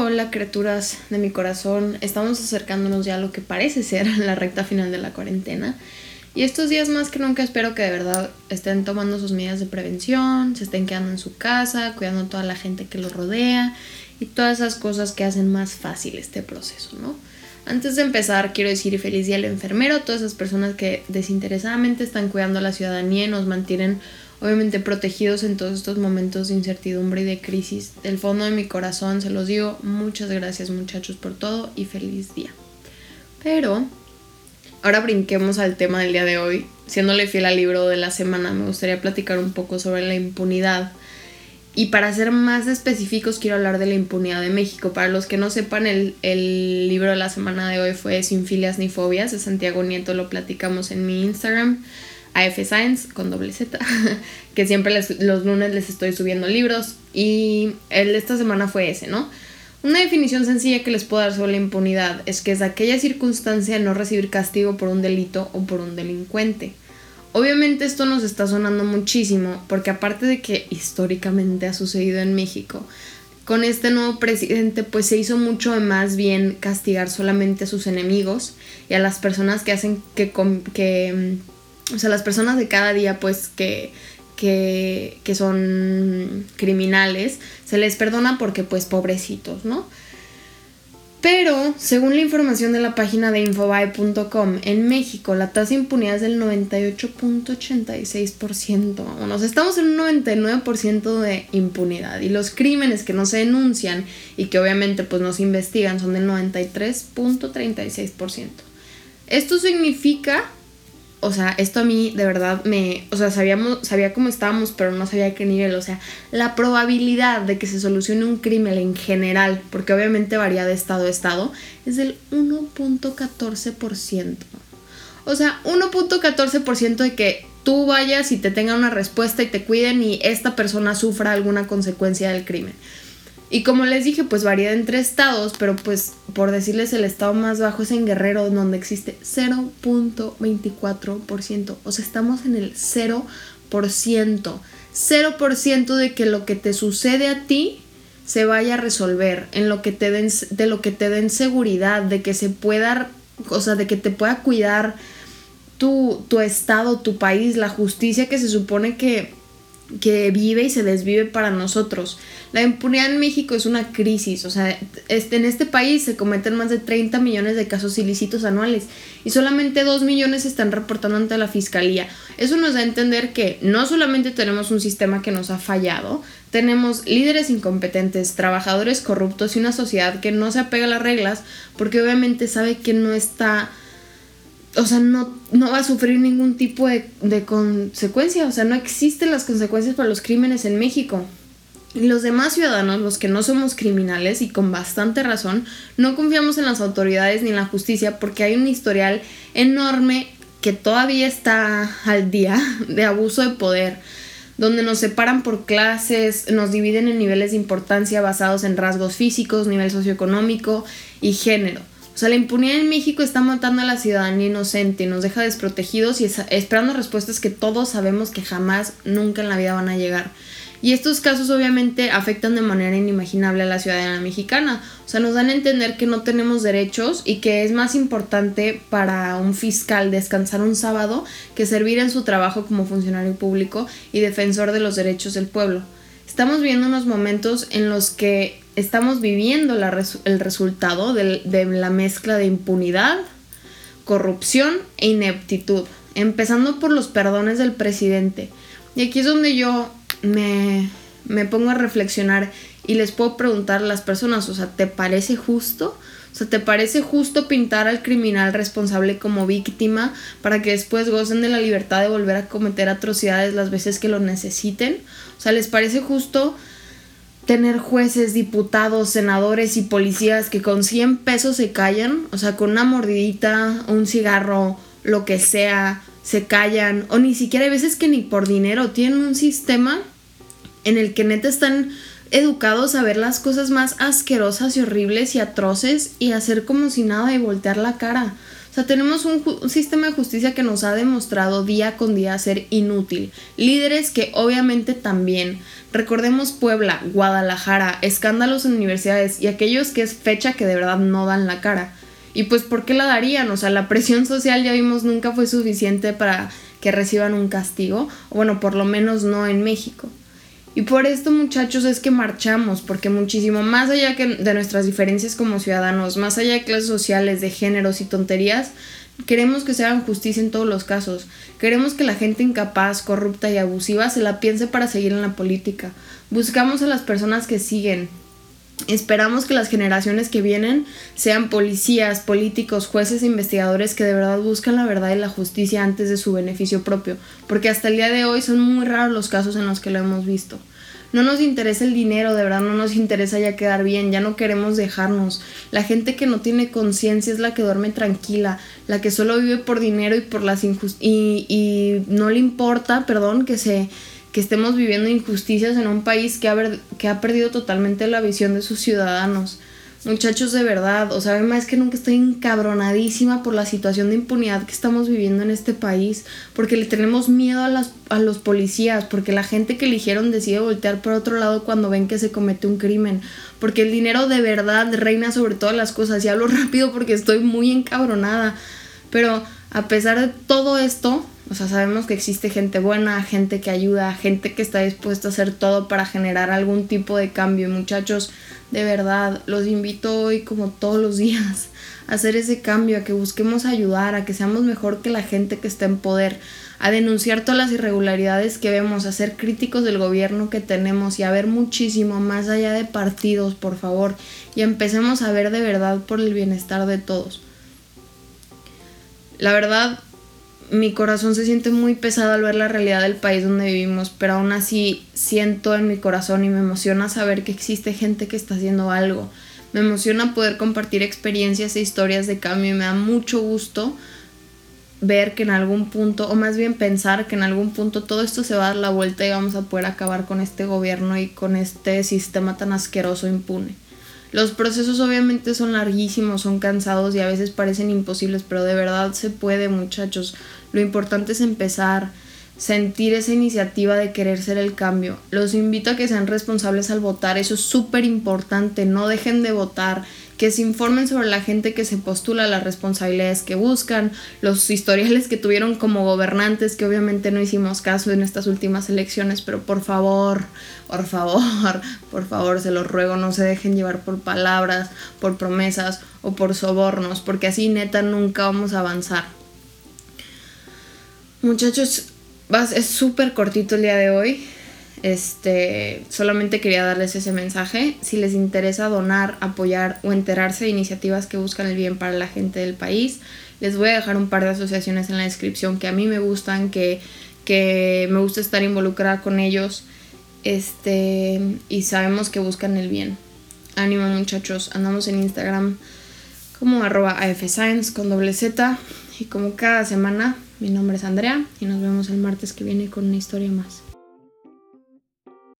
Hola criaturas de mi corazón, estamos acercándonos ya a lo que parece ser la recta final de la cuarentena y estos días más que nunca espero que de verdad estén tomando sus medidas de prevención, se estén quedando en su casa, cuidando a toda la gente que los rodea y todas esas cosas que hacen más fácil este proceso, ¿no? Antes de empezar, quiero decir feliz día al enfermero, a todas esas personas que desinteresadamente están cuidando a la ciudadanía y nos mantienen obviamente protegidos en todos estos momentos de incertidumbre y de crisis. Del fondo de mi corazón se los digo, muchas gracias muchachos por todo y feliz día. Pero ahora brinquemos al tema del día de hoy. Siéndole fiel al libro de la semana, me gustaría platicar un poco sobre la impunidad y para ser más específicos, quiero hablar de la impunidad de México. Para los que no sepan, el, libro de la semana de hoy fue Sin filias ni fobias, de Santiago Nieto, lo platicamos en mi Instagram, AF Science, con doble Z, que siempre los lunes les estoy subiendo libros. Y el de esta semana fue ese, ¿no? Una definición sencilla que les puedo dar sobre la impunidad es que es aquella circunstancia de no recibir castigo por un delito o por un delincuente. Obviamente esto nos está sonando muchísimo porque aparte de que históricamente ha sucedido en México, con este nuevo presidente pues se hizo mucho más bien castigar solamente a sus enemigos y a las personas que hacen que, mm, o sea, las personas de cada día pues que, que, que son criminales, se les perdona porque pues pobrecitos, ¿no? Pero, según la información de la página de infobae.com, en México la tasa de impunidad es del 98.86%. Nos estamos en un 99% de impunidad. Y los crímenes que no se denuncian y que obviamente pues no se investigan son del 93.36%. Esto significa o sea, esto a mí de verdad me, o sea, sabíamos, sabía cómo estábamos, pero no sabía qué nivel, o sea, la probabilidad de que se solucione un crimen en general, porque obviamente varía de estado a estado, es del 1.14%. O sea, 1.14% de que tú vayas y te tengan una respuesta y te cuiden y esta persona sufra alguna consecuencia del crimen. Y como les dije, pues varía entre estados, pero pues por decirles el estado más bajo es en Guerrero, donde existe 0.24%. O sea, estamos en el 0%. 0% de que lo que te sucede a ti se vaya a resolver, en lo que te den, de lo que te den seguridad, de que se pueda, o sea, de que te pueda cuidar tu, tu estado, tu país, la justicia que se supone que que vive y se desvive para nosotros. La impunidad en México es una crisis, o sea, este, en este país se cometen más de 30 millones de casos ilícitos anuales y solamente 2 millones se están reportando ante la fiscalía. Eso nos da a entender que no solamente tenemos un sistema que nos ha fallado, tenemos líderes incompetentes, trabajadores corruptos y una sociedad que no se apega a las reglas porque obviamente sabe que no está o sea, no, no va a sufrir ningún tipo de, de consecuencia, o sea, no existen las consecuencias para los crímenes en México. Los demás ciudadanos, los que no somos criminales y con bastante razón, no confiamos en las autoridades ni en la justicia porque hay un historial enorme que todavía está al día de abuso de poder, donde nos separan por clases, nos dividen en niveles de importancia basados en rasgos físicos, nivel socioeconómico y género. O sea, la impunidad en México está matando a la ciudadanía inocente, nos deja desprotegidos y esperando respuestas que todos sabemos que jamás, nunca en la vida van a llegar. Y estos casos obviamente afectan de manera inimaginable a la ciudadanía mexicana. O sea, nos dan a entender que no tenemos derechos y que es más importante para un fiscal descansar un sábado que servir en su trabajo como funcionario público y defensor de los derechos del pueblo. Estamos viendo unos momentos en los que estamos viviendo el resultado de, la mezcla de impunidad, corrupción e ineptitud, empezando por los perdones del presidente. Y aquí es donde yo me, me pongo a reflexionar y les puedo preguntar a las personas, o sea, ¿te parece justo? O sea, ¿te parece justo pintar al criminal responsable como víctima para que después gocen de la libertad de volver a cometer atrocidades las veces que lo necesiten? O sea, ¿les parece justo tener jueces, diputados, senadores y policías que con 100 pesos se callan, o sea, con una mordidita, un cigarro, lo que sea, se callan, o ni siquiera hay veces que ni por dinero tienen un sistema en el que neta están educados a ver las cosas más asquerosas y horribles y atroces y hacer como si nada y voltear la cara sea, tenemos un, sistema de justicia que nos ha demostrado día con día ser inútil. Líderes que obviamente también. Recordemos Puebla, Guadalajara, escándalos en universidades y aquellos que es fecha que de verdad no dan la cara. Y pues, ¿por qué la darían? O sea, la presión social ya vimos nunca fue suficiente para que reciban un castigo. Bueno, por lo menos no en México. Y por esto, muchachos, es que marchamos, porque muchísimo más allá de nuestras diferencias como ciudadanos, más allá de clases sociales, de géneros y tonterías, queremos que se hagan justicia en todos los casos. Queremos que la gente incapaz, corrupta y abusiva se la piense para seguir en la política. Buscamos a las personas que siguen, Esperamos que las generaciones que vienen sean policías, políticos, jueces e investigadores que de verdad buscan la verdad y la justicia antes de su beneficio propio, porque hasta el día de hoy son muy raros los casos en los que lo hemos visto. No nos interesa el dinero, de verdad no nos interesa ya quedar bien, ya no queremos dejarnos. La gente que no tiene conciencia es la que duerme tranquila, la que solo vive por dinero y por las injusticias y, y no le importa, perdón, que se que estemos viviendo injusticias en un país que ha, que ha perdido totalmente la visión de sus ciudadanos. Muchachos, de verdad, o sea, más que nunca estoy encabronadísima por la situación de impunidad que estamos viviendo en este país, porque le tenemos miedo a, las, a los policías, porque la gente que eligieron decide voltear por otro lado cuando ven que se comete un crimen, porque el dinero de verdad reina sobre todas las cosas, y hablo rápido porque estoy muy encabronada, pero a pesar de todo esto, o sea, sabemos que existe gente buena, gente que ayuda, gente que está dispuesta a hacer todo para generar algún tipo de cambio. muchachos, de verdad, los invito hoy como todos los días a hacer ese cambio, a que busquemos ayudar, a que seamos mejor que la gente que está en poder, a denunciar todas las irregularidades que vemos, a ser críticos del gobierno que tenemos y a ver muchísimo más allá de partidos, por favor, y empecemos a ver de verdad por el bienestar de todos. La verdad, mi corazón se siente muy pesado al ver la realidad del país donde vivimos, pero aún así siento en mi corazón y me emociona saber que existe gente que está haciendo algo. Me emociona poder compartir experiencias e historias de cambio y me da mucho gusto ver que en algún punto, o más bien pensar que en algún punto todo esto se va a dar la vuelta y vamos a poder acabar con este gobierno y con este sistema tan asqueroso impune. Los procesos obviamente son larguísimos, son cansados y a veces parecen imposibles, pero de verdad se puede muchachos. Lo importante es empezar, sentir esa iniciativa de querer ser el cambio. Los invito a que sean responsables al votar, eso es súper importante, no dejen de votar, que se informen sobre la gente que se postula, las responsabilidades que buscan, los historiales que tuvieron como gobernantes, que obviamente no hicimos caso en estas últimas elecciones, pero por favor, por favor, por favor, se los ruego, no se dejen llevar por palabras, por promesas o por sobornos, porque así neta nunca vamos a avanzar. Muchachos, es súper cortito el día de hoy. Este, solamente quería darles ese mensaje. Si les interesa donar, apoyar o enterarse de iniciativas que buscan el bien para la gente del país, les voy a dejar un par de asociaciones en la descripción que a mí me gustan, que, que me gusta estar involucrada con ellos. Este, y sabemos que buscan el bien. Ánimo muchachos, andamos en Instagram como arroba afscience con doble Z y como cada semana mi nombre es Andrea y nos vemos el martes que viene con una historia más.